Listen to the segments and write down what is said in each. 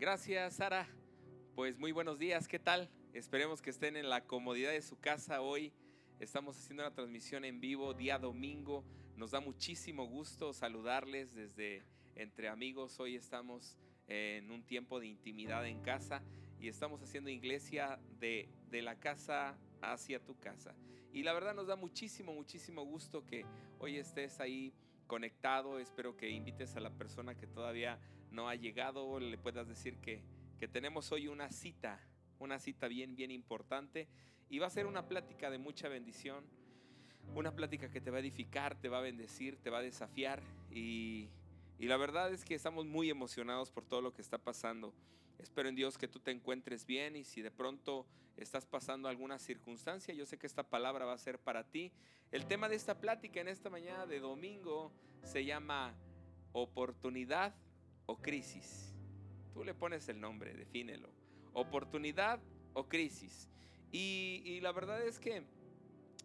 Gracias, Sara. Pues muy buenos días, ¿qué tal? Esperemos que estén en la comodidad de su casa hoy. Estamos haciendo una transmisión en vivo día domingo. Nos da muchísimo gusto saludarles desde entre amigos. Hoy estamos en un tiempo de intimidad en casa y estamos haciendo iglesia de, de la casa hacia tu casa. Y la verdad nos da muchísimo, muchísimo gusto que hoy estés ahí conectado. Espero que invites a la persona que todavía no ha llegado, le puedas decir que, que tenemos hoy una cita, una cita bien, bien importante. Y va a ser una plática de mucha bendición, una plática que te va a edificar, te va a bendecir, te va a desafiar. Y, y la verdad es que estamos muy emocionados por todo lo que está pasando. Espero en Dios que tú te encuentres bien y si de pronto estás pasando alguna circunstancia, yo sé que esta palabra va a ser para ti. El tema de esta plática en esta mañana de domingo se llama oportunidad o crisis. Tú le pones el nombre, defínelo. Oportunidad o crisis. Y, la verdad es que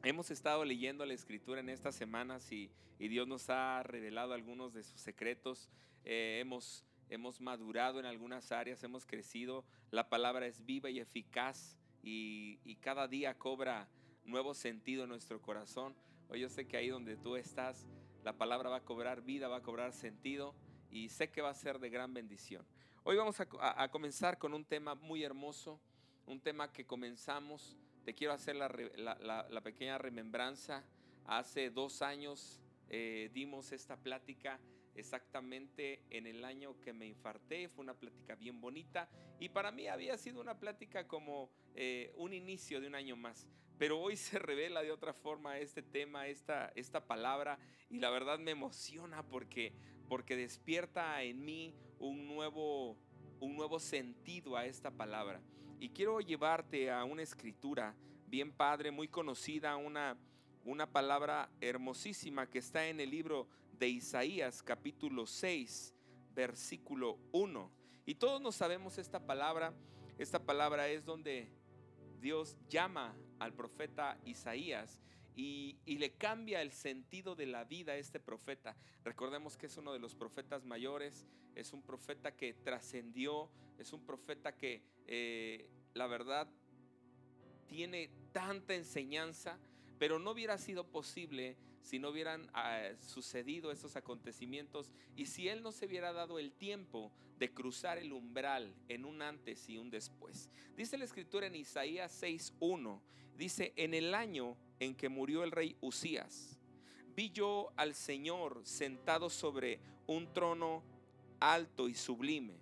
hemos estado leyendo la escritura en estas semanas y, Dios nos ha revelado algunos de sus secretos. Eh, hemos, hemos madurado en algunas áreas, hemos crecido. La palabra es viva y eficaz y, y cada día cobra nuevo sentido en nuestro corazón. Hoy yo sé que ahí donde tú estás, la palabra va a cobrar vida, va a cobrar sentido y sé que va a ser de gran bendición. Hoy vamos a, comenzar con un tema muy hermoso, un tema que comenzamos, te quiero hacer la, pequeña remembranza. Hace dos años eh, dimos esta plática exactamente en el año que me infarté. Fue una plática bien bonita y para mí había sido una plática como eh, un inicio de un año más. Pero hoy se revela de otra forma este tema, esta, esta palabra y la verdad me emociona porque porque despierta en mí un nuevo, un nuevo sentido a esta palabra. Y quiero llevarte a una escritura bien padre, muy conocida, una, una palabra hermosísima que está en el libro de Isaías capítulo 6, versículo 1. Y todos nos sabemos esta palabra. Esta palabra es donde Dios llama al profeta Isaías y, le cambia el sentido de la vida a este profeta. Recordemos que es uno de los profetas mayores, es un profeta que trascendió, es un profeta que eh, la verdad tiene tanta enseñanza, pero no hubiera sido posible si no hubieran ah, sucedido esos acontecimientos y si él no se hubiera dado el tiempo de cruzar el umbral en un antes y un después. Dice la escritura en Isaías 6.1, dice, en el año en que murió el rey Usías, vi yo al Señor sentado sobre un trono alto y sublime,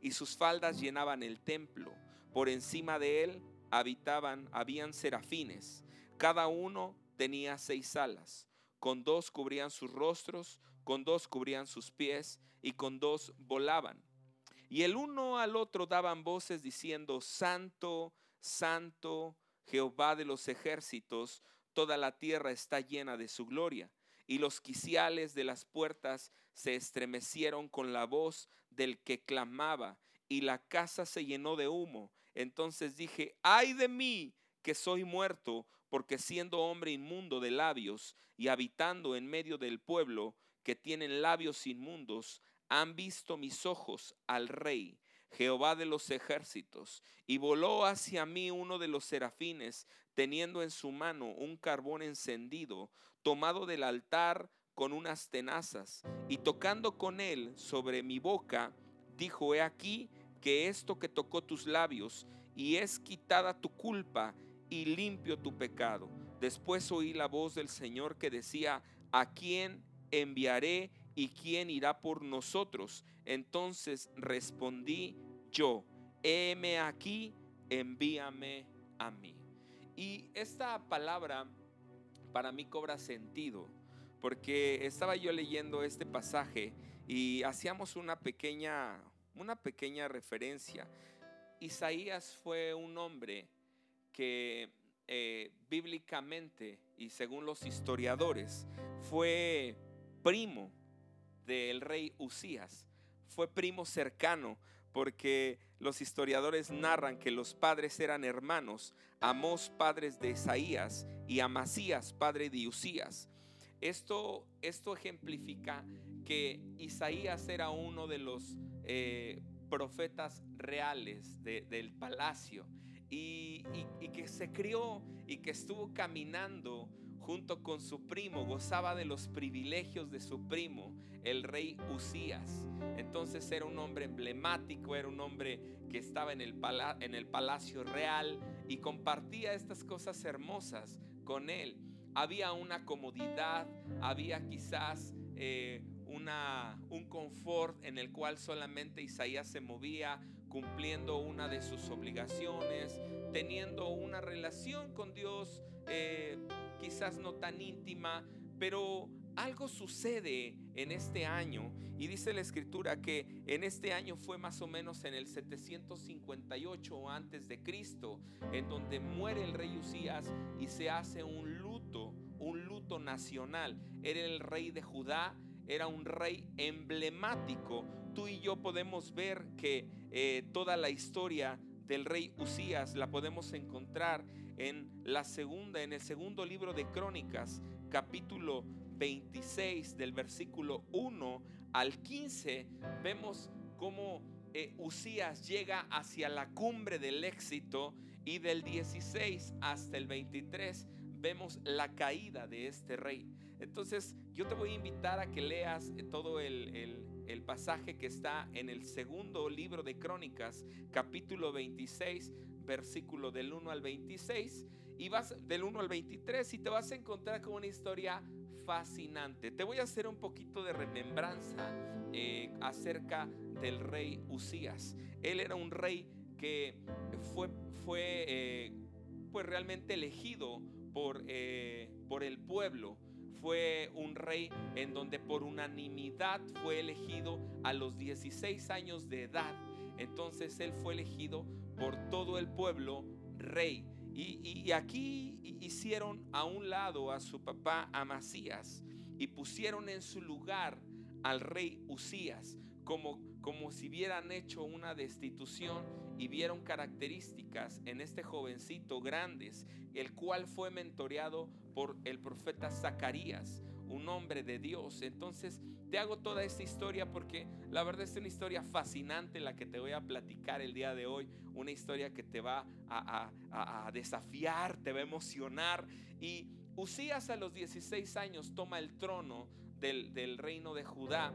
y sus faldas llenaban el templo. Por encima de él habitaban, habían serafines, cada uno tenía seis alas, con dos cubrían sus rostros, con dos cubrían sus pies, y con dos volaban. Y el uno al otro daban voces diciendo, Santo, Santo, Jehová de los ejércitos, toda la tierra está llena de su gloria. Y los quiciales de las puertas se estremecieron con la voz del que clamaba, y la casa se llenó de humo. Entonces dije, ay de mí, que soy muerto, porque siendo hombre inmundo de labios y habitando en medio del pueblo que tienen labios inmundos, han visto mis ojos al rey, Jehová de los ejércitos, y voló hacia mí uno de los serafines, teniendo en su mano un carbón encendido, tomado del altar con unas tenazas, y tocando con él sobre mi boca, dijo, he aquí que esto que tocó tus labios, y es quitada tu culpa, y limpio tu pecado. Después oí la voz del Señor que decía, ¿a quién enviaré y quién irá por nosotros? Entonces respondí yo, heme aquí, envíame a mí. Y esta palabra para mí cobra sentido, porque estaba yo leyendo este pasaje y hacíamos una pequeña, una pequeña referencia. Isaías fue un hombre que eh, bíblicamente y según los historiadores fue primo del rey Usías, fue primo cercano porque los historiadores narran que los padres eran hermanos, Amós padres de Isaías y Amasías padre de Usías. Esto, esto ejemplifica que Isaías era uno de los eh, profetas reales del palacio y, que se crió y que estuvo caminando junto con su primo, gozaba de los privilegios de su primo, el rey Usías. Entonces era un hombre emblemático, era un hombre que estaba en el, palacio real y compartía estas cosas hermosas con él. Había una comodidad, había quizás eh, un confort en el cual solamente Isaías se movía cumpliendo una de sus obligaciones, teniendo una relación con Dios eh, quizás no tan íntima, pero algo sucede en este año y dice la escritura que en este año fue más o menos en el 758 antes de Cristo, en donde muere el rey Usías y se hace un luto, un luto nacional. Era el rey de Judá, era un rey emblemático. Tú y yo podemos ver que eh, toda la historia del rey Usías la podemos encontrar en la segunda, en el segundo libro de Crónicas, capítulo 26 del versículo 1 al 15, vemos cómo eh, Usías llega hacia la cumbre del éxito y del 16 hasta el 23 vemos la caída de este rey. Entonces yo te voy a invitar a que leas todo el pasaje que está en el segundo libro de Crónicas, capítulo 26, versículo del 1 al 26 y vas del 1 al 23 y te vas a encontrar con una historia fascinante. Te voy a hacer un poquito de remembranza eh, acerca del rey Usías. Él era un rey que fue, fue eh, pues realmente elegido por, eh, por el pueblo fue un rey en donde por unanimidad fue elegido a los 16 años de edad. Entonces él fue elegido por todo el pueblo rey. Y, aquí hicieron a un lado a su papá Amasías y pusieron en su lugar al rey Usías, como, como si hubieran hecho una destitución y vieron características en este jovencito grandes, el cual fue mentoreado por el profeta Zacarías, un hombre de Dios. Entonces te hago toda esta historia porque la verdad es una historia fascinante la que te voy a platicar el día de hoy, una historia que te va a, desafiar, te va a emocionar. Y Usías a los 16 años toma el trono del, del reino de Judá.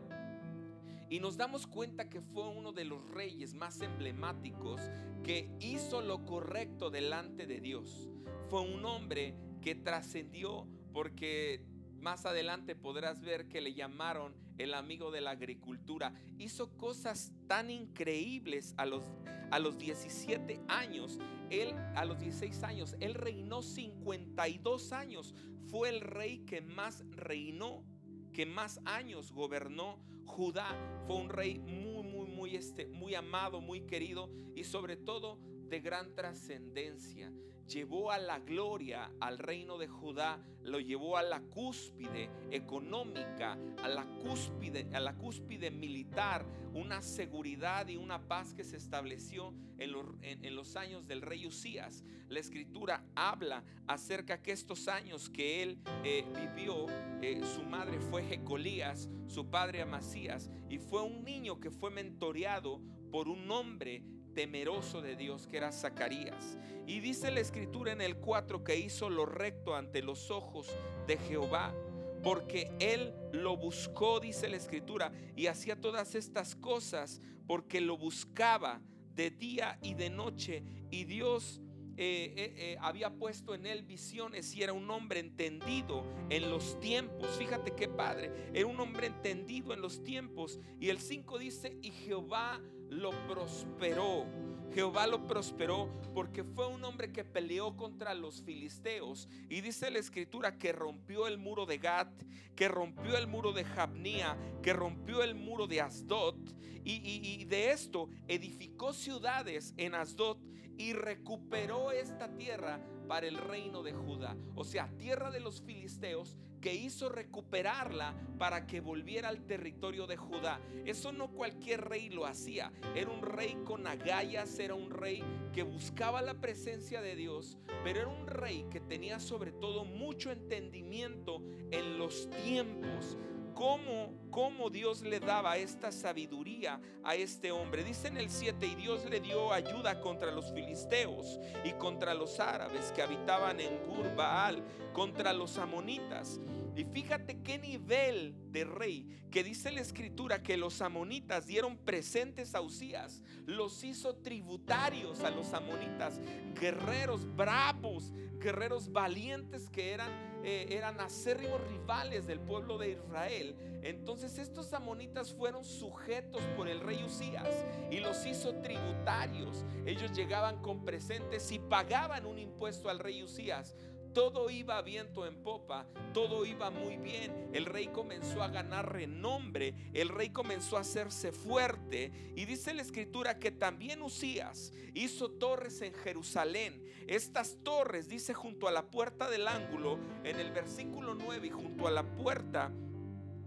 Y nos damos cuenta que fue uno de los reyes más emblemáticos que hizo lo correcto delante de Dios. Fue un hombre que trascendió porque más adelante podrás ver que le llamaron el amigo de la agricultura. Hizo cosas tan increíbles a los, a los 17 años. Él, a los 16 años, él reinó 52 años. Fue el rey que más reinó, que más años gobernó Judá. Fue un rey muy, muy, muy, este, muy amado, muy querido y sobre todo de gran trascendencia llevó a la gloria al reino de Judá, lo llevó a la cúspide económica, a la cúspide, a la cúspide militar, una seguridad y una paz que se estableció en los, años del rey Usías. La escritura habla acerca que estos años que él eh, vivió, eh, su madre fue Jecolías, su padre Amasías, y fue un niño que fue mentoreado por un hombre temeroso de Dios que era Zacarías. Y dice la escritura en el 4 que hizo lo recto ante los ojos de Jehová, porque él lo buscó, dice la escritura, y hacía todas estas cosas porque lo buscaba de día y de noche. Y Dios eh, eh, eh, había puesto en él visiones y era un hombre entendido en los tiempos. Fíjate qué padre, era un hombre entendido en los tiempos. Y el 5 dice, y Jehová lo prosperó. Jehová lo prosperó porque fue un hombre que peleó contra los filisteos. Y dice la escritura que rompió el muro de Gat, que rompió el muro de Jabnía, que rompió el muro de Asdod. Y, de esto edificó ciudades en Asdod y recuperó esta tierra para el reino de Judá. O sea, tierra de los filisteos que hizo recuperarla para que volviera al territorio de Judá. Eso no cualquier rey lo hacía. Era un rey con agallas, era un rey que buscaba la presencia de Dios, pero era un rey que tenía sobre todo mucho entendimiento en los tiempos cómo, cómo Dios le daba esta sabiduría a este hombre. Dice en el 7, y Dios le dio ayuda contra los filisteos y contra los árabes que habitaban en Gurbaal, contra los amonitas. Y fíjate qué nivel de rey que dice la escritura que los amonitas dieron presentes a Usías, los hizo tributarios a los amonitas, guerreros bravos, guerreros valientes que eran, eh, eran acérrimos rivales del pueblo de Israel. Entonces estos amonitas fueron sujetos por el rey Usías y los hizo tributarios. Ellos llegaban con presentes y pagaban un impuesto al rey Usías todo iba viento en popa, todo iba muy bien. El rey comenzó a ganar renombre, el rey comenzó a hacerse fuerte. Y dice la escritura que también Usías hizo torres en Jerusalén. Estas torres, dice junto a la puerta del ángulo, en el versículo 9, y junto a la puerta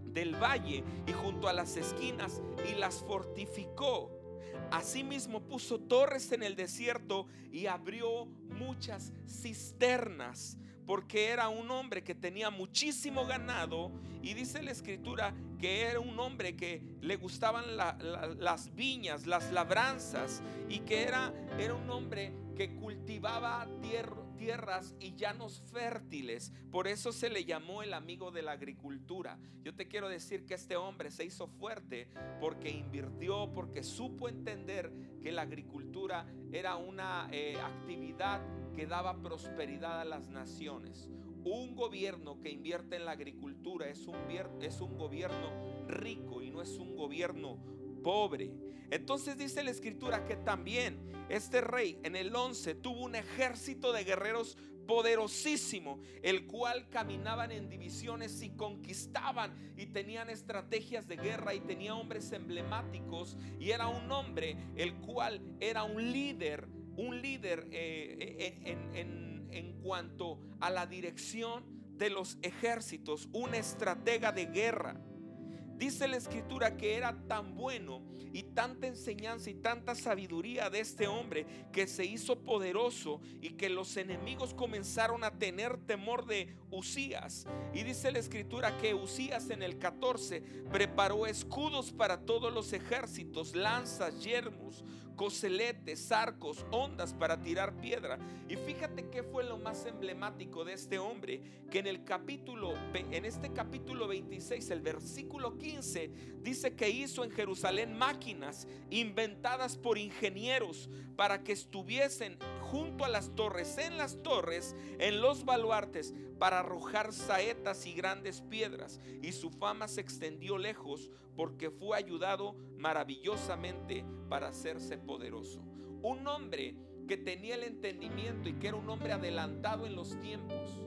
del valle y junto a las esquinas, y las fortificó. Asimismo puso torres en el desierto y abrió muchas cisternas porque era un hombre que tenía muchísimo ganado y dice la escritura que era un hombre que le gustaban las viñas, las labranzas y que era, era un hombre que cultivaba tierras y llanos fértiles. Por eso se le llamó el amigo de la agricultura. Yo te quiero decir que este hombre se hizo fuerte porque invirtió, porque supo entender que la agricultura era una eh, actividad que daba prosperidad a las naciones. Un gobierno que invierte en la agricultura es un, gobierno rico y no es un gobierno pobre. Entonces dice la escritura que también este rey en el 11 tuvo un ejército de guerreros poderosísimo, el cual caminaban en divisiones y conquistaban y tenían estrategias de guerra y tenía hombres emblemáticos y era un hombre el cual era un líder un líder eh, en, en cuanto a la dirección de los ejércitos, un estratega de guerra. Dice la escritura que era tan bueno y tanta enseñanza y tanta sabiduría de este hombre que se hizo poderoso y que los enemigos comenzaron a tener temor de Usías. Y dice la escritura que Usías en el 14 preparó escudos para todos los ejércitos, lanzas, yermos, coseletes, arcos, ondas para tirar piedra. Y fíjate qué fue lo más emblemático de este hombre, que en el capítulo en este capítulo 26, el versículo 15 dice que hizo en Jerusalén máquinas inventadas por ingenieros para que estuviesen junto a las torres, en las torres, en los baluartes, para arrojar saetas y grandes piedras. Y su fama se extendió lejos porque fue ayudado maravillosamente para hacerse poderoso. Un hombre que tenía el entendimiento y que era un hombre adelantado en los tiempos.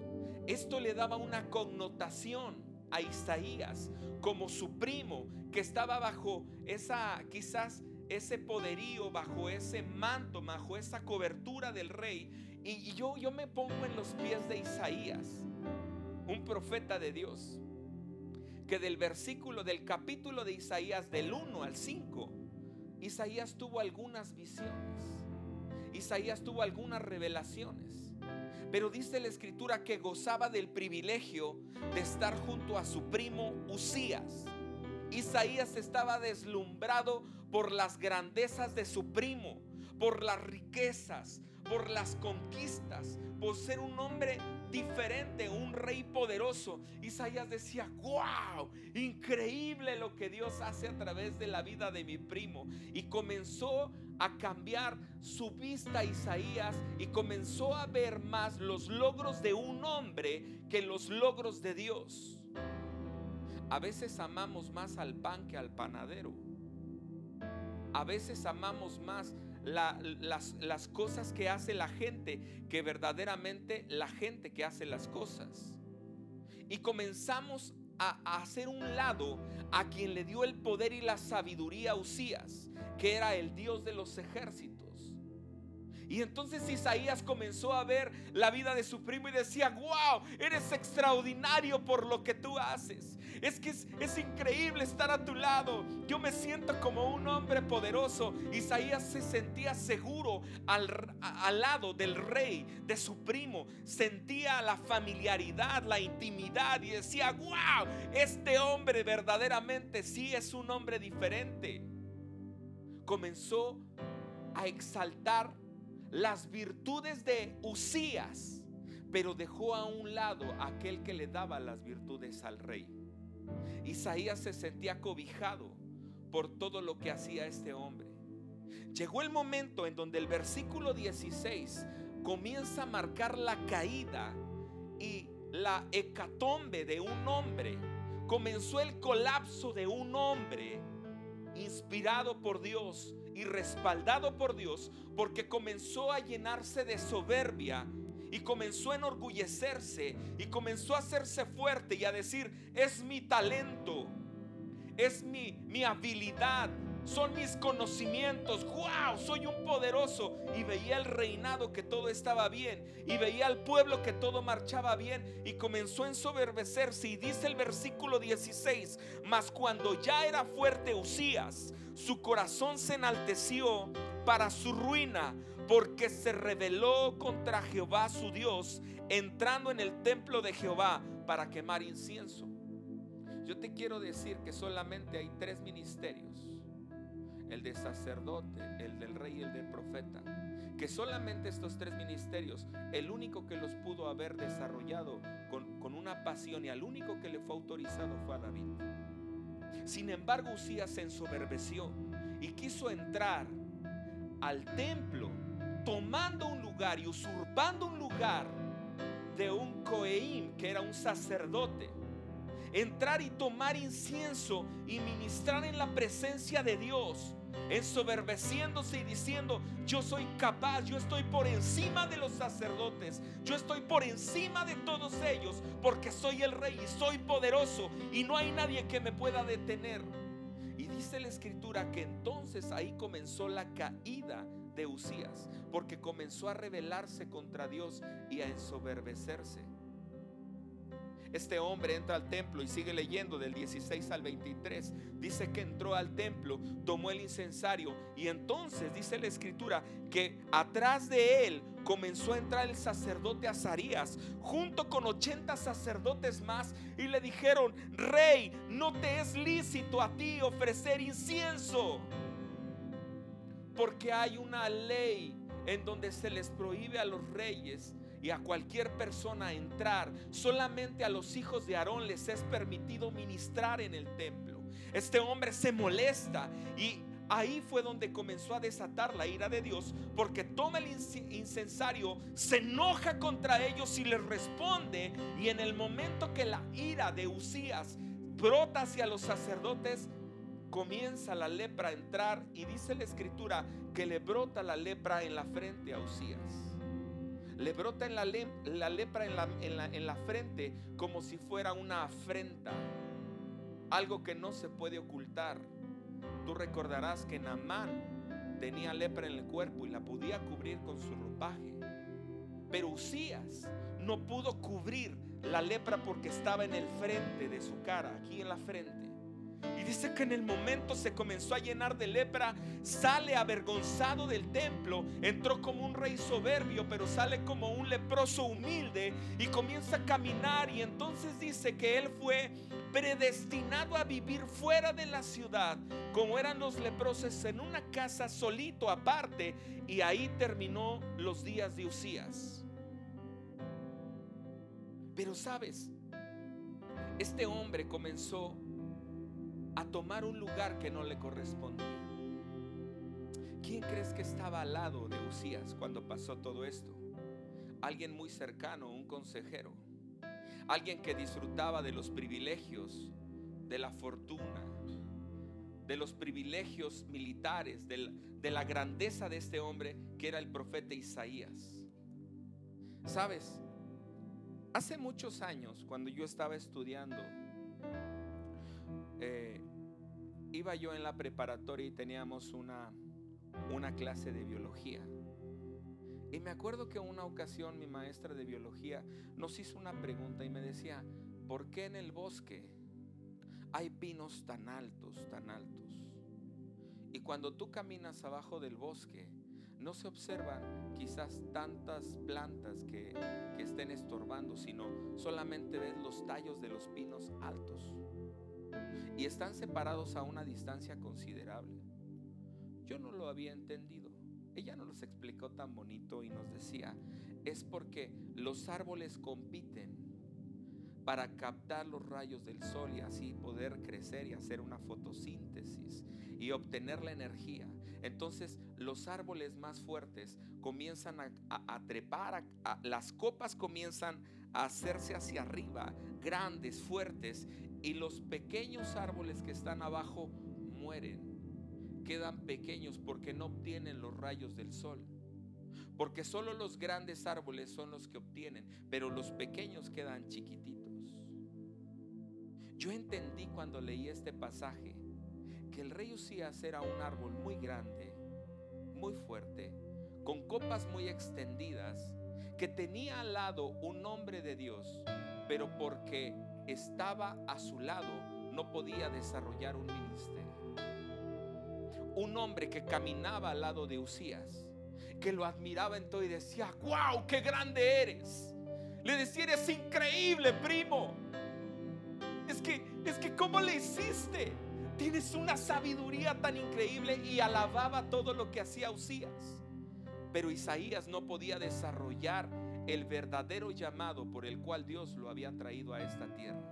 Esto le daba una connotación a Isaías como su primo que estaba bajo esa quizás ese poderío, bajo ese manto, bajo esa cobertura del rey. Y, yo, yo me pongo en los pies de Isaías, un profeta de Dios, que del versículo, del capítulo de Isaías, del 1 al 5, Isaías tuvo algunas visiones. Isaías tuvo algunas revelaciones. Pero dice la escritura que gozaba del privilegio de estar junto a su primo Usías. Isaías estaba deslumbrado por las grandezas de su primo, por las riquezas, por las conquistas, por ser un hombre diferente, un rey poderoso. Isaías decía, wow, increíble lo que Dios hace a través de la vida de mi primo. Y comenzó a cambiar su vista Isaías y comenzó a ver más los logros de un hombre que los logros de Dios. A veces amamos más al pan que al panadero. A veces amamos más las, cosas que hace la gente que verdaderamente la gente que hace las cosas. Y comenzamos a, a, hacer un lado a quien le dio el poder y la sabiduría a Usías, que era el Dios de los ejércitos. Y entonces Isaías comenzó a ver la vida de su primo y decía, wow, eres extraordinario por lo que tú haces. Es que es, increíble estar a tu lado. Yo me siento como un hombre poderoso. Isaías se sentía seguro al, al lado del rey, de su primo. Sentía la familiaridad, la intimidad y decía, wow, este hombre verdaderamente sí es un hombre diferente. Comenzó a exaltar las virtudes de Usías, pero dejó a un lado aquel que le daba las virtudes al rey. Isaías se sentía cobijado por todo lo que hacía este hombre. Llegó el momento en donde el versículo 16 comienza a marcar la caída y la hecatombe de un hombre. Comenzó el colapso de un hombre inspirado por Dios y respaldado por Dios porque comenzó a llenarse de soberbia y comenzó a enorgullecerse y comenzó a hacerse fuerte y a decir, es mi talento, es mi, mi habilidad, son mis conocimientos. ¡Wow! Soy un poderoso. Y veía el reinado que todo estaba bien. Y veía al pueblo que todo marchaba bien. Y comenzó a ensoberbecerse. Y dice el versículo 16: Mas cuando ya era fuerte Usías, su corazón se enalteció para su ruina. Porque se rebeló contra Jehová su Dios, entrando en el templo de Jehová para quemar incienso. Yo te quiero decir que solamente hay tres ministerios el de sacerdote, el del rey y el del profeta. Que solamente estos tres ministerios, el único que los pudo haber desarrollado con, con una pasión y al único que le fue autorizado fue a David. Sin embargo, Usías se ensoberbeció y quiso entrar al templo tomando un lugar y usurpando un lugar de un coeim, que era un sacerdote. Entrar y tomar incienso y ministrar en la presencia de Dios, ensoberbeciéndose y diciendo, yo soy capaz, yo estoy por encima de los sacerdotes, yo estoy por encima de todos ellos, porque soy el rey y soy poderoso y no hay nadie que me pueda detener. Y dice la escritura que entonces ahí comenzó la caída de Usías, porque comenzó a rebelarse contra Dios y a ensoberbecerse. Este hombre entra al templo y sigue leyendo del 16 al 23. Dice que entró al templo, tomó el incensario y entonces dice la escritura que atrás de él comenzó a entrar el sacerdote Azarías junto con 80 sacerdotes más y le dijeron, rey, no te es lícito a ti ofrecer incienso porque hay una ley en donde se les prohíbe a los reyes y a cualquier persona entrar. Solamente a los hijos de Aarón les es permitido ministrar en el templo. Este hombre se molesta y ahí fue donde comenzó a desatar la ira de Dios porque toma el incensario, se enoja contra ellos y les responde y en el momento que la ira de Usías brota hacia los sacerdotes, comienza la lepra a entrar y dice la escritura que le brota la lepra en la frente a Usías le brota en la, la lepra en la, en, la, en la frente como si fuera una afrenta, algo que no se puede ocultar. Tú recordarás que Naamán tenía lepra en el cuerpo y la podía cubrir con su ropaje. Pero Usías no pudo cubrir la lepra porque estaba en el frente de su cara, aquí en la frente. Y dice que en el momento se comenzó a llenar de lepra, sale avergonzado del templo, entró como un rey soberbio, pero sale como un leproso humilde y comienza a caminar y entonces dice que él fue predestinado a vivir fuera de la ciudad, como eran los leprosos en una casa solito aparte y ahí terminó los días de Usías. Pero sabes, este hombre comenzó a tomar un lugar que no le correspondía. ¿Quién crees que estaba al lado de Usías cuando pasó todo esto? Alguien muy cercano, un consejero. Alguien que disfrutaba de los privilegios, de la fortuna, de los privilegios militares, de la grandeza de este hombre que era el profeta Isaías. Sabes, hace muchos años, cuando yo estaba estudiando, eh, iba yo en la preparatoria y teníamos una, una clase de biología. Y me acuerdo que una ocasión mi maestra de biología nos hizo una pregunta y me decía, ¿por qué en el bosque hay pinos tan altos, tan altos? Y cuando tú caminas abajo del bosque, no se observan quizás tantas plantas que, que, estén estorbando, sino solamente ves los tallos de los pinos altos. Y están separados a una distancia considerable. Yo no lo había entendido. Ella no nos explicó tan bonito y nos decía, es porque los árboles compiten para captar los rayos del sol y así poder crecer y hacer una fotosíntesis y obtener la energía. Entonces los árboles más fuertes comienzan a, trepar, las copas comienzan a hacerse hacia arriba, grandes, fuertes, y los pequeños árboles que están abajo mueren, quedan pequeños porque no obtienen los rayos del sol. Porque solo los grandes árboles son los que obtienen, pero los pequeños quedan chiquititos. Yo entendí cuando leí este pasaje que el rey Usías era un árbol muy grande, muy fuerte, con copas muy extendidas, que tenía al lado un hombre de Dios, pero porque estaba a su lado no podía desarrollar un ministerio. Un hombre que caminaba al lado de Usías, que lo admiraba en todo y decía, wow, qué grande eres. Le decía, eres increíble, primo es que, es que, ¿cómo le hiciste? Tienes una sabiduría tan increíble y alababa todo lo que hacía Usías. Pero Isaías no podía desarrollar el verdadero llamado por el cual Dios lo había traído a esta tierra.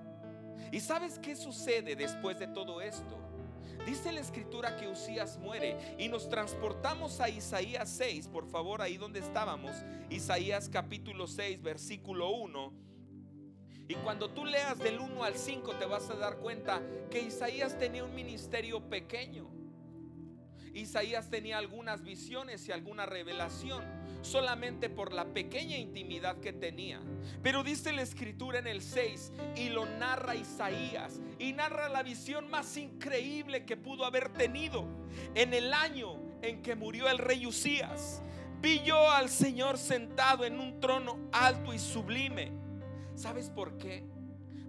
¿Y sabes qué sucede después de todo esto? Dice la escritura que Usías muere y nos transportamos a Isaías 6, por favor, ahí donde estábamos, Isaías capítulo 6, versículo 1 y cuando tú leas del 1 al 5 te vas a dar cuenta que Isaías tenía un ministerio pequeño. Isaías tenía algunas visiones y alguna revelación solamente por la pequeña intimidad que tenía. Pero dice la escritura en el 6 y lo narra Isaías y narra la visión más increíble que pudo haber tenido en el año en que murió el rey Usías. Vi yo al Señor sentado en un trono alto y sublime ¿Sabes por qué?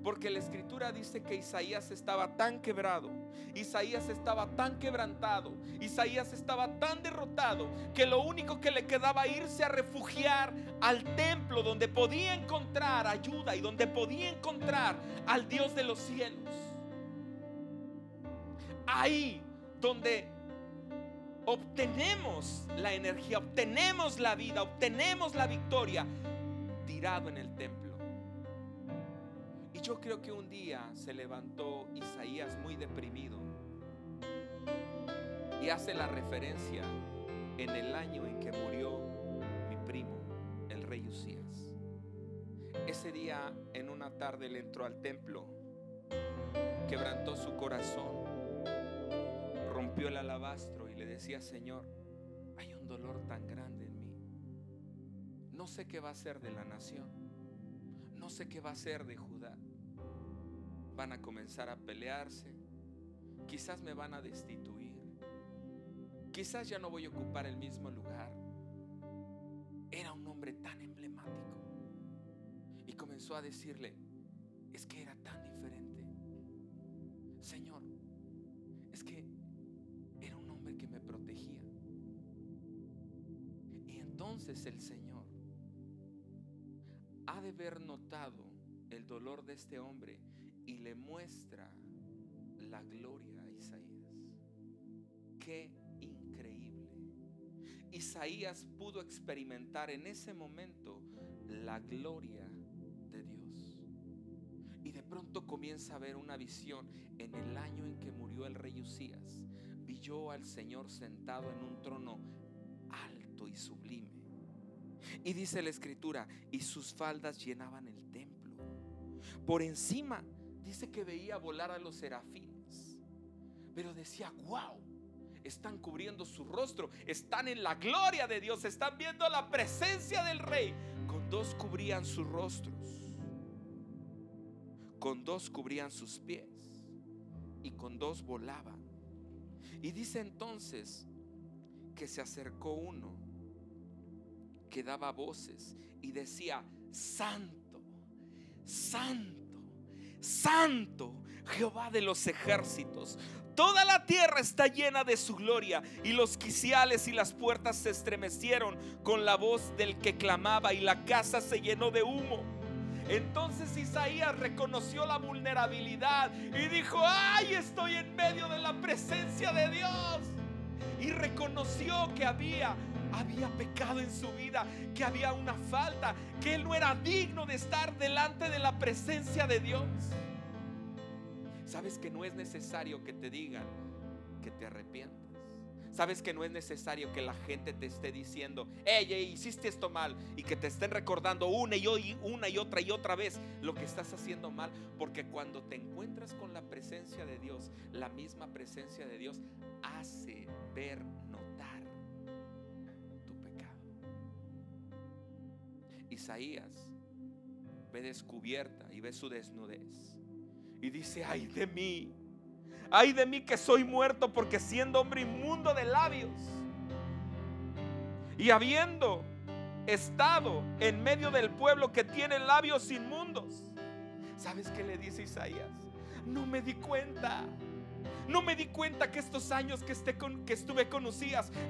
Porque la escritura dice que Isaías estaba tan quebrado, Isaías estaba tan quebrantado, Isaías estaba tan derrotado que lo único que le quedaba irse a refugiar al templo donde podía encontrar ayuda y donde podía encontrar al Dios de los cielos. Ahí donde obtenemos la energía, obtenemos la vida, obtenemos la victoria, tirado en el templo. Y yo creo que un día se levantó Isaías muy deprimido y hace la referencia en el año en que murió mi primo, el rey Usías. Ese día en una tarde le entró al templo, quebrantó su corazón, rompió el alabastro y le decía, Señor, hay un dolor tan grande en mí. No sé qué va a ser de la nación no sé qué va a ser de Judá. Van a comenzar a pelearse. Quizás me van a destituir. Quizás ya no voy a ocupar el mismo lugar. Era un hombre tan emblemático. Y comenzó a decirle, es que era tan diferente. Señor, es que era un hombre que me protegía. Y entonces el Señor de haber notado el dolor de este hombre y le muestra la gloria a Isaías. Qué increíble. Isaías pudo experimentar en ese momento la gloria de Dios. Y de pronto comienza a ver una visión en el año en que murió el rey Usías. Vi yo al Señor sentado en un trono alto y sublime y dice la escritura, y sus faldas llenaban el templo. Por encima dice que veía volar a los serafines. Pero decía, wow, están cubriendo su rostro, están en la gloria de Dios, están viendo la presencia del rey. Con dos cubrían sus rostros, con dos cubrían sus pies y con dos volaban. Y dice entonces que se acercó uno que daba voces y decía, Santo, Santo, Santo, Jehová de los ejércitos. Toda la tierra está llena de su gloria y los quiciales y las puertas se estremecieron con la voz del que clamaba y la casa se llenó de humo. Entonces Isaías reconoció la vulnerabilidad y dijo, ay, estoy en medio de la presencia de Dios. Y reconoció que había había pecado en su vida, que había una falta, que él no era digno de estar delante de la presencia de Dios. Sabes que no es necesario que te digan que te arrepientas. Sabes que no es necesario que la gente te esté diciendo, hey, hiciste esto mal, y que te estén recordando una y una y otra y otra vez lo que estás haciendo mal, porque cuando te encuentras con la presencia de Dios, la misma presencia de Dios hace ver Isaías ve descubierta y ve su desnudez y dice, ay de mí, ay de mí que soy muerto porque siendo hombre inmundo de labios y habiendo estado en medio del pueblo que tiene labios inmundos. ¿Sabes qué le dice Isaías? No me di cuenta. No me di cuenta que estos años que, esté con, que estuve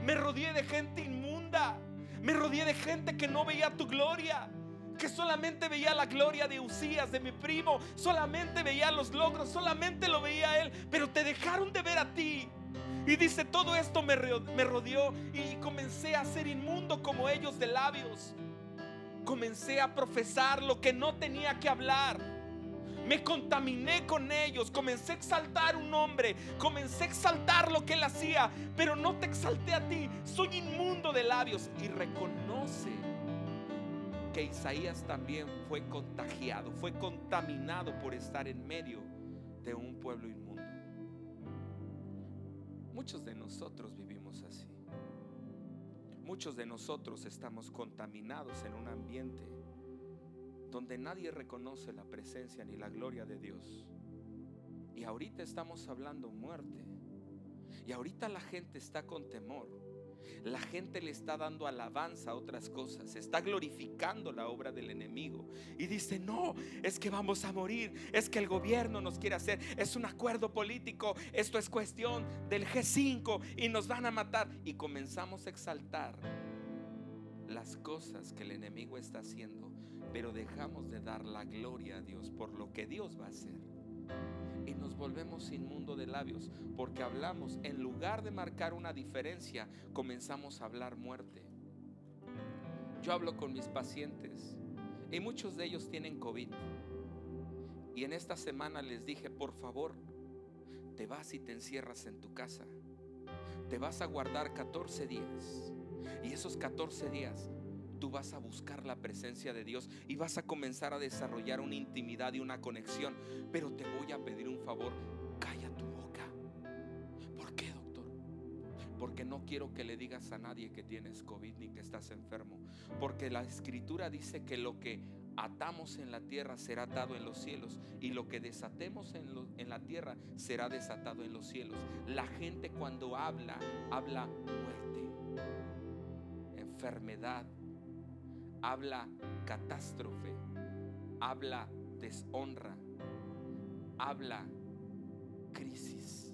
me rodeé de gente inmunda. Me rodeé de gente que no veía tu gloria que solamente veía la gloria de Usías, de mi primo, solamente veía los logros, solamente lo veía él, pero te dejaron de ver a ti. Y dice, todo esto me, rodeó y comencé a ser inmundo como ellos de labios. Comencé a profesar lo que no tenía que hablar. Me contaminé con ellos, comencé a exaltar un hombre, comencé a exaltar lo que él hacía, pero no te exalté a ti. Soy inmundo de labios y reconoce que Isaías también fue contagiado, fue contaminado por estar en medio de un pueblo inmundo. Muchos de nosotros vivimos así. Muchos de nosotros estamos contaminados en un ambiente donde nadie reconoce la presencia ni la gloria de Dios. Y ahorita estamos hablando muerte. Y ahorita la gente está con temor la gente le está dando alabanza a otras cosas, está glorificando la obra del enemigo y dice, no, es que vamos a morir, es que el gobierno nos quiere hacer, es un acuerdo político, esto es cuestión del G5 y nos van a matar. Y comenzamos a exaltar las cosas que el enemigo está haciendo, pero dejamos de dar la gloria a Dios por lo que Dios va a hacer y nos volvemos inmundo de labios porque hablamos, en lugar de marcar una diferencia, comenzamos a hablar muerte. Yo hablo con mis pacientes y muchos de ellos tienen COVID. Y en esta semana les dije, por favor, te vas y te encierras en tu casa. Te vas a guardar 14 días. Y esos 14 días tú vas a buscar la presencia de Dios y vas a comenzar a desarrollar una intimidad y una conexión. Pero te voy a pedir un favor, calla tu boca. ¿Por qué, doctor? Porque no quiero que le digas a nadie que tienes COVID ni que estás enfermo. Porque la escritura dice que lo que atamos en la tierra será atado en los cielos y lo que desatemos en, en, la tierra será desatado en los cielos. La gente cuando habla, habla muerte, enfermedad, habla catástrofe, habla deshonra, habla crisis.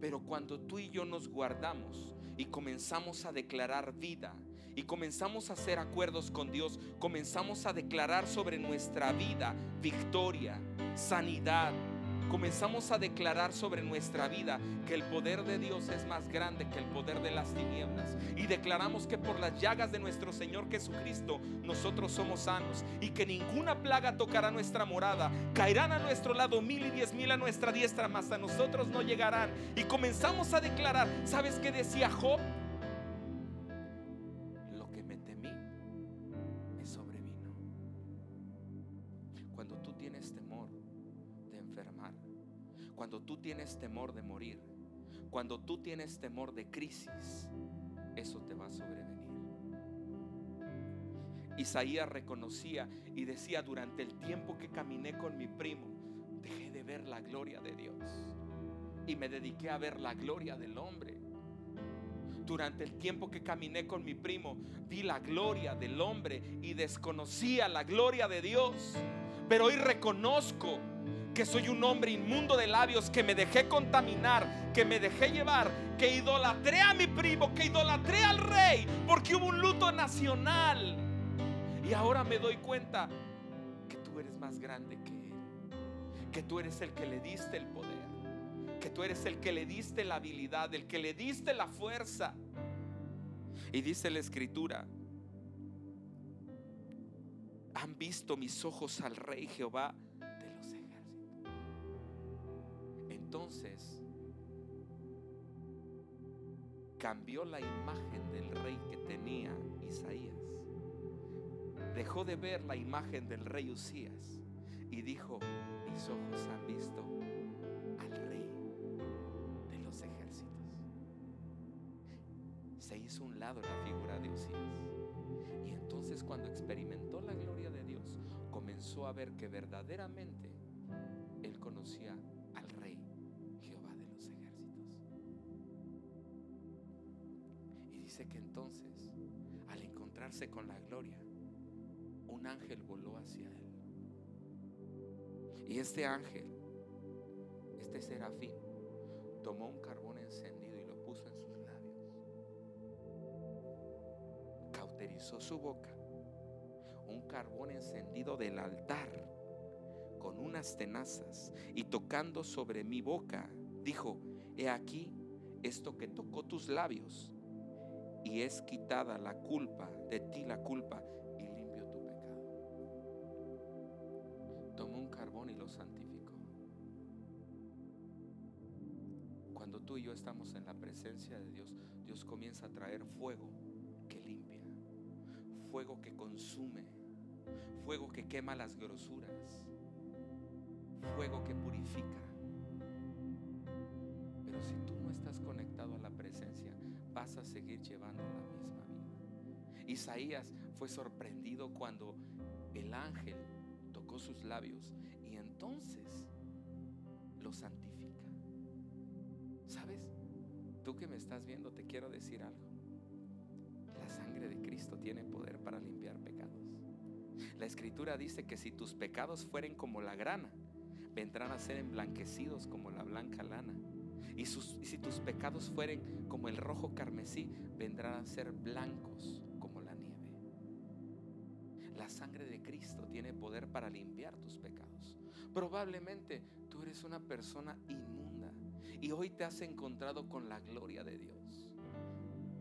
Pero cuando tú y yo nos guardamos y comenzamos a declarar vida, y comenzamos a hacer acuerdos con Dios, comenzamos a declarar sobre nuestra vida victoria, sanidad, comenzamos a declarar sobre nuestra vida que el poder de Dios es más grande que el poder de las tinieblas. Y declaramos que por las llagas de nuestro Señor Jesucristo nosotros somos sanos y que ninguna plaga tocará nuestra morada. Caerán a nuestro lado mil y diez mil a nuestra diestra, mas a nosotros no llegarán. Y comenzamos a declarar, ¿sabes qué decía Job? Cuando tú tienes temor de crisis, eso te va a sobrevenir. Isaías reconocía y decía, durante el tiempo que caminé con mi primo, dejé de ver la gloria de Dios y me dediqué a ver la gloria del hombre. Durante el tiempo que caminé con mi primo, vi la gloria del hombre y desconocía la gloria de Dios. Pero hoy reconozco que soy un hombre inmundo de labios, que me dejé contaminar, que me dejé llevar, que idolatré a mi primo, que idolatré al rey, porque hubo un luto nacional. Y ahora me doy cuenta que tú eres más grande que él, que tú eres el que le diste el poder, que tú eres el que le diste la habilidad, el que le diste la fuerza. Y dice la escritura, han visto mis ojos al rey Jehová Entonces cambió la imagen del rey que tenía Isaías. Dejó de ver la imagen del rey Usías y dijo, mis ojos han visto al rey de los ejércitos. Se hizo un lado la figura de Usías. Y entonces cuando experimentó la gloria de Dios, comenzó a ver que verdaderamente él conocía que entonces, al encontrarse con la gloria, un ángel voló hacia él. Y este ángel, este serafín, tomó un carbón encendido y lo puso en sus labios. Cauterizó su boca. Un carbón encendido del altar con unas tenazas y tocando sobre mi boca, dijo, he aquí esto que tocó tus labios y es quitada la culpa de ti la culpa y limpio tu pecado. Tomó un carbón y lo santificó. Cuando tú y yo estamos en la presencia de Dios, Dios comienza a traer fuego que limpia, fuego que consume, fuego que quema las grosuras, fuego que purifica. Pero si tú no estás conectado a la presencia, vas a seguir llevando la misma vida. Isaías fue sorprendido cuando el ángel tocó sus labios y entonces lo santifica. ¿Sabes? Tú que me estás viendo, te quiero decir algo. La sangre de Cristo tiene poder para limpiar pecados. La escritura dice que si tus pecados fueren como la grana, vendrán a ser emblanquecidos como la blanca lana. Y, si tus pecados fueren como el rojo carmesí, vendrán a ser blancos como la nieve. La sangre de Cristo tiene poder para limpiar tus pecados. Probablemente tú eres una persona inmunda y hoy te has encontrado con la gloria de Dios.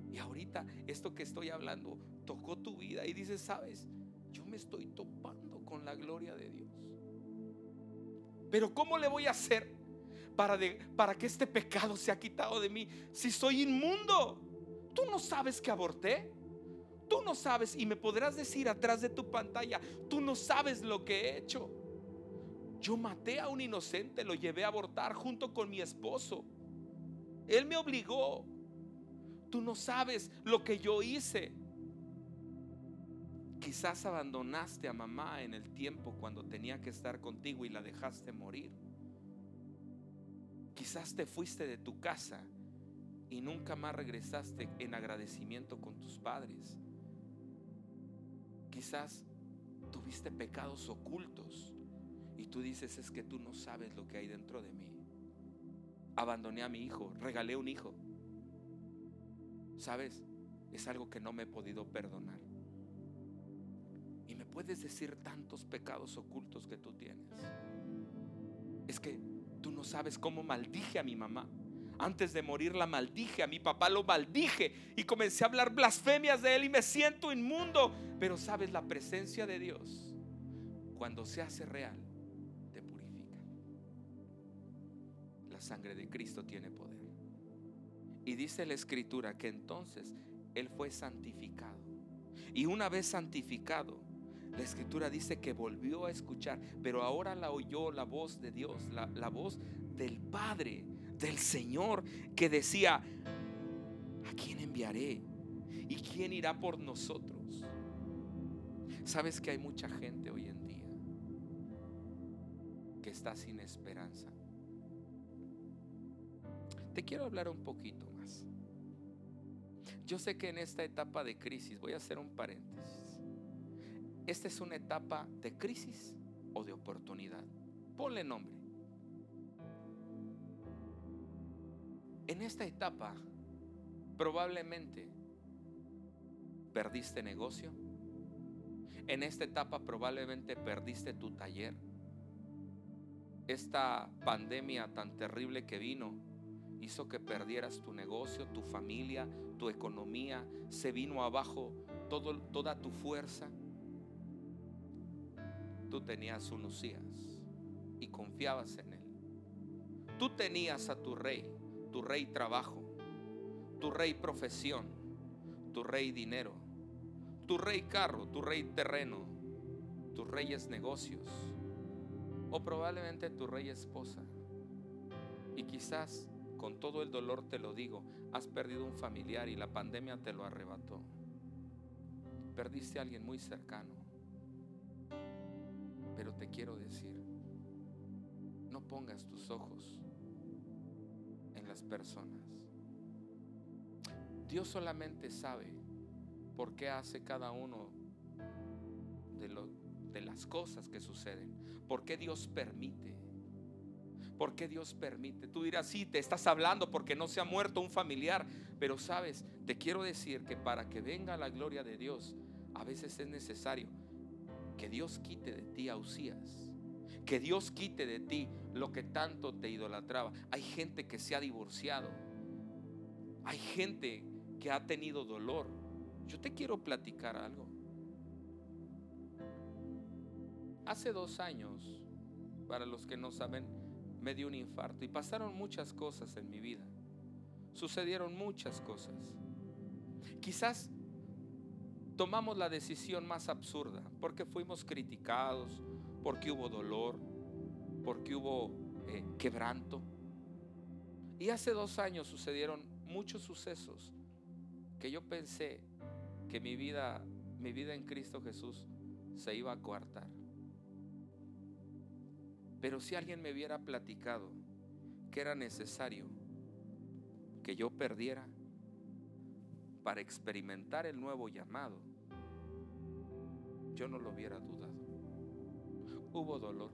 Y ahorita esto que estoy hablando tocó tu vida y dices, sabes, yo me estoy topando con la gloria de Dios. Pero ¿cómo le voy a hacer para, que este pecado sea quitado de mí si soy inmundo? Tú no sabes que aborté. Tú no sabes y me podrás decir atrás de tu pantalla, tú no sabes lo que he hecho. Yo maté a un inocente, lo llevé a abortar junto con mi esposo. Él me obligó. Tú no sabes lo que yo hice. Quizás abandonaste a mamá en el tiempo cuando tenía que estar contigo y la dejaste morir. Quizás te fuiste de tu casa y nunca más regresaste en agradecimiento con tus padres. Quizás tuviste pecados ocultos y tú dices es que tú no sabes lo que hay dentro de mí. Abandoné a mi hijo, regalé un hijo. ¿Sabes? Es algo que no me he podido perdonar. Y me puedes decir tantos pecados ocultos que tú tienes. Es que tú no sabes cómo maldije a mi mamá. Antes de morir la maldije, a mi papá lo maldije y comencé a hablar blasfemias de él y me siento inmundo. Pero sabes, la presencia de Dios, cuando se hace real, te purifica. La sangre de Cristo tiene poder. Y dice la escritura que entonces Él fue santificado. Y una vez santificado, la escritura dice que volvió a escuchar, pero ahora la oyó la voz de Dios, la, voz del Padre, del Señor, que decía, ¿a quién enviaré? ¿Y quién irá por nosotros? Sabes que hay mucha gente hoy en día que está sin esperanza. Te quiero hablar un poquito más. Yo sé que en esta etapa de crisis, voy a hacer un paréntesis, esta es una etapa de crisis o de oportunidad. Ponle nombre. En esta etapa, probablemente perdiste negocio. En esta etapa probablemente perdiste tu taller. Esta pandemia tan terrible que vino hizo que perdieras tu negocio, tu familia, tu economía, se vino abajo toda tu fuerza. Tú tenías un Usías y confiabas en él. Tú tenías a tu rey, tu rey trabajo, tu rey profesión, tu rey dinero, tu rey carro, tu rey terreno, tus reyes negocios o probablemente tu rey esposa. Y quizás con todo el dolor te lo digo, has perdido un familiar y la pandemia te lo arrebató. Perdiste a alguien muy cercano. Pero te quiero decir, no pongas tus ojos en las personas. Dios solamente sabe por qué hace cada uno de, de las cosas que suceden. ¿Por qué Dios permite? ¿Por qué Dios permite? Tú dirás, sí, te estás hablando porque no se ha muerto un familiar. Pero sabes, te quiero decir que para que venga la gloria de Dios, a veces es necesario que Dios quite de ti a Usías. Que Dios quite de ti lo que tanto te idolatraba. Hay gente que se ha divorciado. Hay gente que ha tenido dolor. Yo te quiero platicar algo. Hace dos años, para los que no saben, me dio un infarto y pasaron muchas cosas en mi vida. Sucedieron muchas cosas. Quizás tomamos la decisión más absurda porque fuimos criticados, porque hubo dolor, porque hubo eh, quebranto. Y hace dos años sucedieron muchos sucesos que yo pensé que mi vida, mi vida en Cristo Jesús se iba a coartar. Pero si alguien me hubiera platicado que era necesario que yo perdiera para experimentar el nuevo llamado, yo no lo hubiera dudado. Hubo dolor.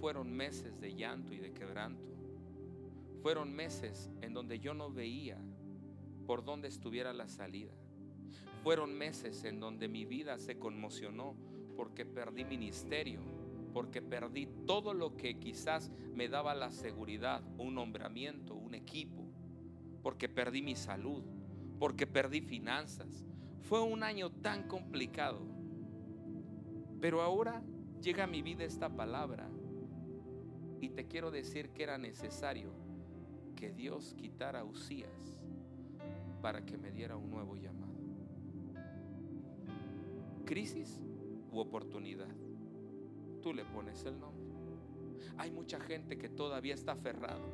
Fueron meses de llanto y de quebranto. Fueron meses en donde yo no veía por dónde estuviera la salida. Fueron meses en donde mi vida se conmocionó porque perdí ministerio porque perdí todo lo que quizás me daba la seguridad, un nombramiento, un equipo, porque perdí mi salud, porque perdí finanzas. Fue un año tan complicado. Pero ahora llega a mi vida esta palabra y te quiero decir que era necesario que Dios quitara a Usías para que me diera un nuevo llamado. ¿Crisis u oportunidad? tú le pones el nombre. Hay mucha gente que todavía está aferrado.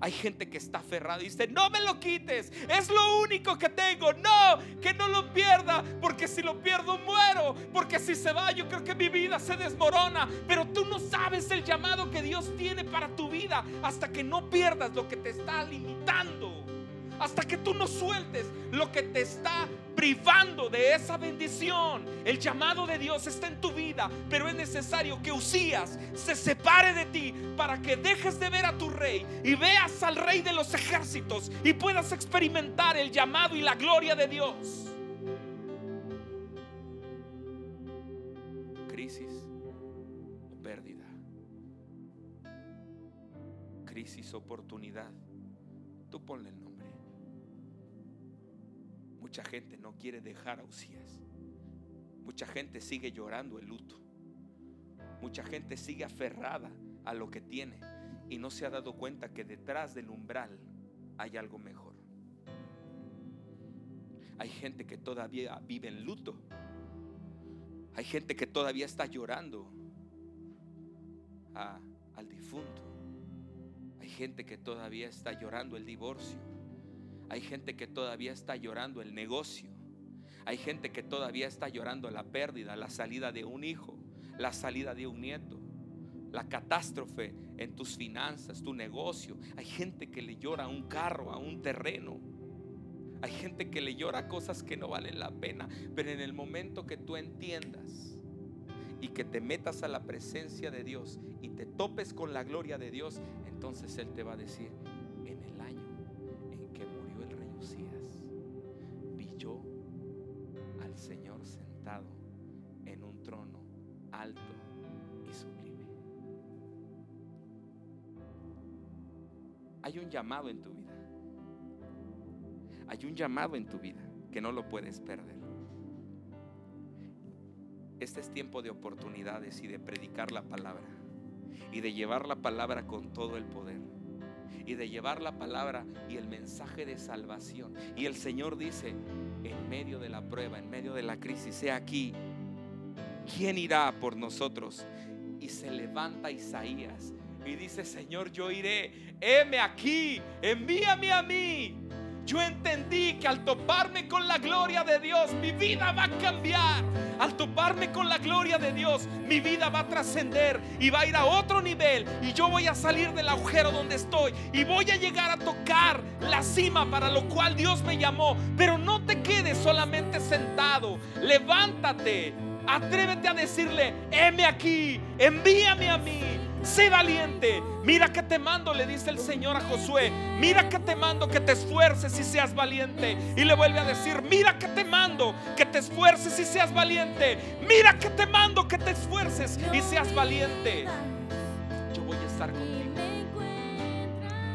Hay gente que está aferrada y dice, no me lo quites, es lo único que tengo. No, que no lo pierda, porque si lo pierdo muero, porque si se va yo creo que mi vida se desmorona. Pero tú no sabes el llamado que Dios tiene para tu vida hasta que no pierdas lo que te está limitando hasta que tú no sueltes lo que te está privando de esa bendición. El llamado de Dios está en tu vida, pero es necesario que Usías se separe de ti para que dejes de ver a tu rey y veas al rey de los ejércitos y puedas experimentar el llamado y la gloria de Dios. Crisis o pérdida. Crisis, oportunidad. Tú ponle el nombre. Mucha gente no quiere dejar a Usías. Mucha gente sigue llorando el luto. Mucha gente sigue aferrada a lo que tiene y no se ha dado cuenta que detrás del umbral hay algo mejor. Hay gente que todavía vive en luto. Hay gente que todavía está llorando al difunto. Hay gente que todavía está llorando el divorcio. Hay gente que todavía está llorando el negocio. Hay gente que todavía está llorando la pérdida, la salida de un hijo, la salida de un nieto, la catástrofe en tus finanzas, tu negocio. Hay gente que le llora a un carro, a un terreno. Hay gente que le llora cosas que no valen la pena, pero en el momento que tú entiendas y que te metas a la presencia de Dios y te topes con la gloria de Dios, entonces Él te va a decir, alto y sublime. Hay un llamado en tu vida. Hay un llamado en tu vida que no lo puedes perder. Este es tiempo de oportunidades y de predicar la palabra y de llevar la palabra con todo el poder y de llevar la palabra y el mensaje de salvación. Y el Señor dice, en medio de la prueba, en medio de la crisis, sea aquí, ¿quién irá por nosotros? Y se levanta Isaías y dice, Señor, yo iré, heme aquí, envíame a mí. Yo entendí que al toparme con la gloria de Dios, mi vida va a cambiar. Al toparme con la gloria de Dios, mi vida va a trascender y va a ir a otro nivel. Y yo voy a salir del agujero donde estoy y voy a llegar a tocar la cima para lo cual Dios me llamó. Pero no te quedes solamente sentado. Levántate. Atrévete a decirle, heme aquí, envíame a mí. Sé valiente. Mira que te mando, le dice el Señor a Josué. Mira que te mando que te esfuerces y seas valiente. Y le vuelve a decir, mira que te mando que te esfuerces y seas valiente. Mira que te mando que te esfuerces y seas valiente. Yo voy a estar contigo.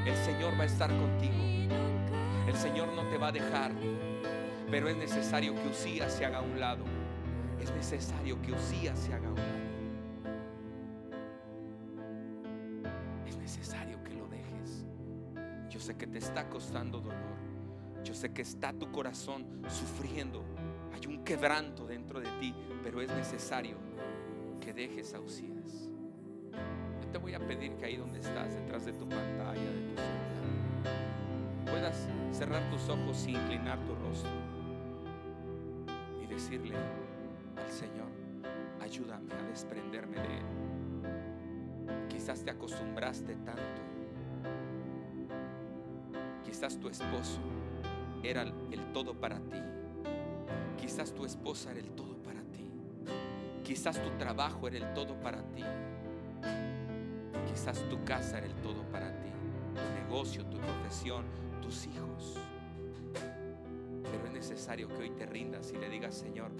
El Señor va a estar contigo. El Señor no te va a dejar. Pero es necesario que Usías se haga a un lado. Es necesario que Usías se haga un lado. sé que te está costando dolor. Yo sé que está tu corazón sufriendo. Hay un quebranto dentro de ti, pero es necesario que dejes a Usías. Yo te voy a pedir que ahí donde estás, detrás de tu pantalla, de tu celular, puedas cerrar tus ojos y inclinar tu rostro y decirle al Señor, ayúdame a desprenderme de Él. Quizás te acostumbraste tanto Quizás tu esposo era el todo para ti. Quizás tu esposa era el todo para ti. Quizás tu trabajo era el todo para ti. Quizás tu casa era el todo para ti. Tu negocio, tu profesión, tus hijos. Pero es necesario que hoy te rindas y le digas, Señor,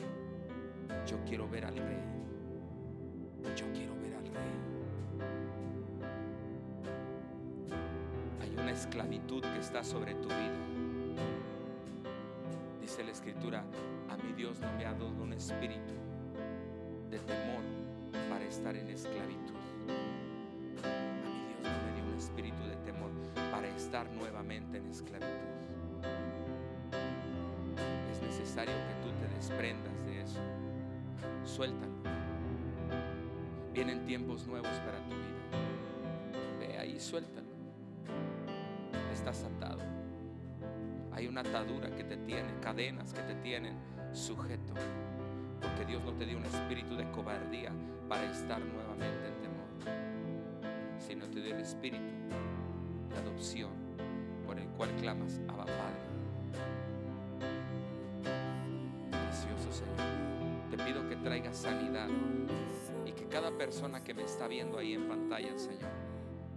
yo quiero ver al rey. Yo quiero esclavitud que está sobre tu vida. Dice la escritura, a mi Dios no me ha dado un espíritu de temor para estar en esclavitud. A mi Dios no me dio un espíritu de temor para estar nuevamente en esclavitud. Es necesario que tú te desprendas de eso. Suéltalo. Vienen tiempos nuevos para tu vida. Ve ahí, suéltalo estás atado. Hay una atadura que te tiene, cadenas que te tienen sujeto. Porque Dios no te dio un espíritu de cobardía para estar nuevamente en temor, sino te dio el espíritu de adopción por el cual clamas, Abba Padre. Precioso Señor, te pido que traigas sanidad y que cada persona que me está viendo ahí en pantalla, Señor,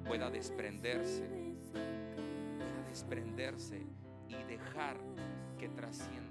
pueda desprenderse desprenderse y dejar que trascienda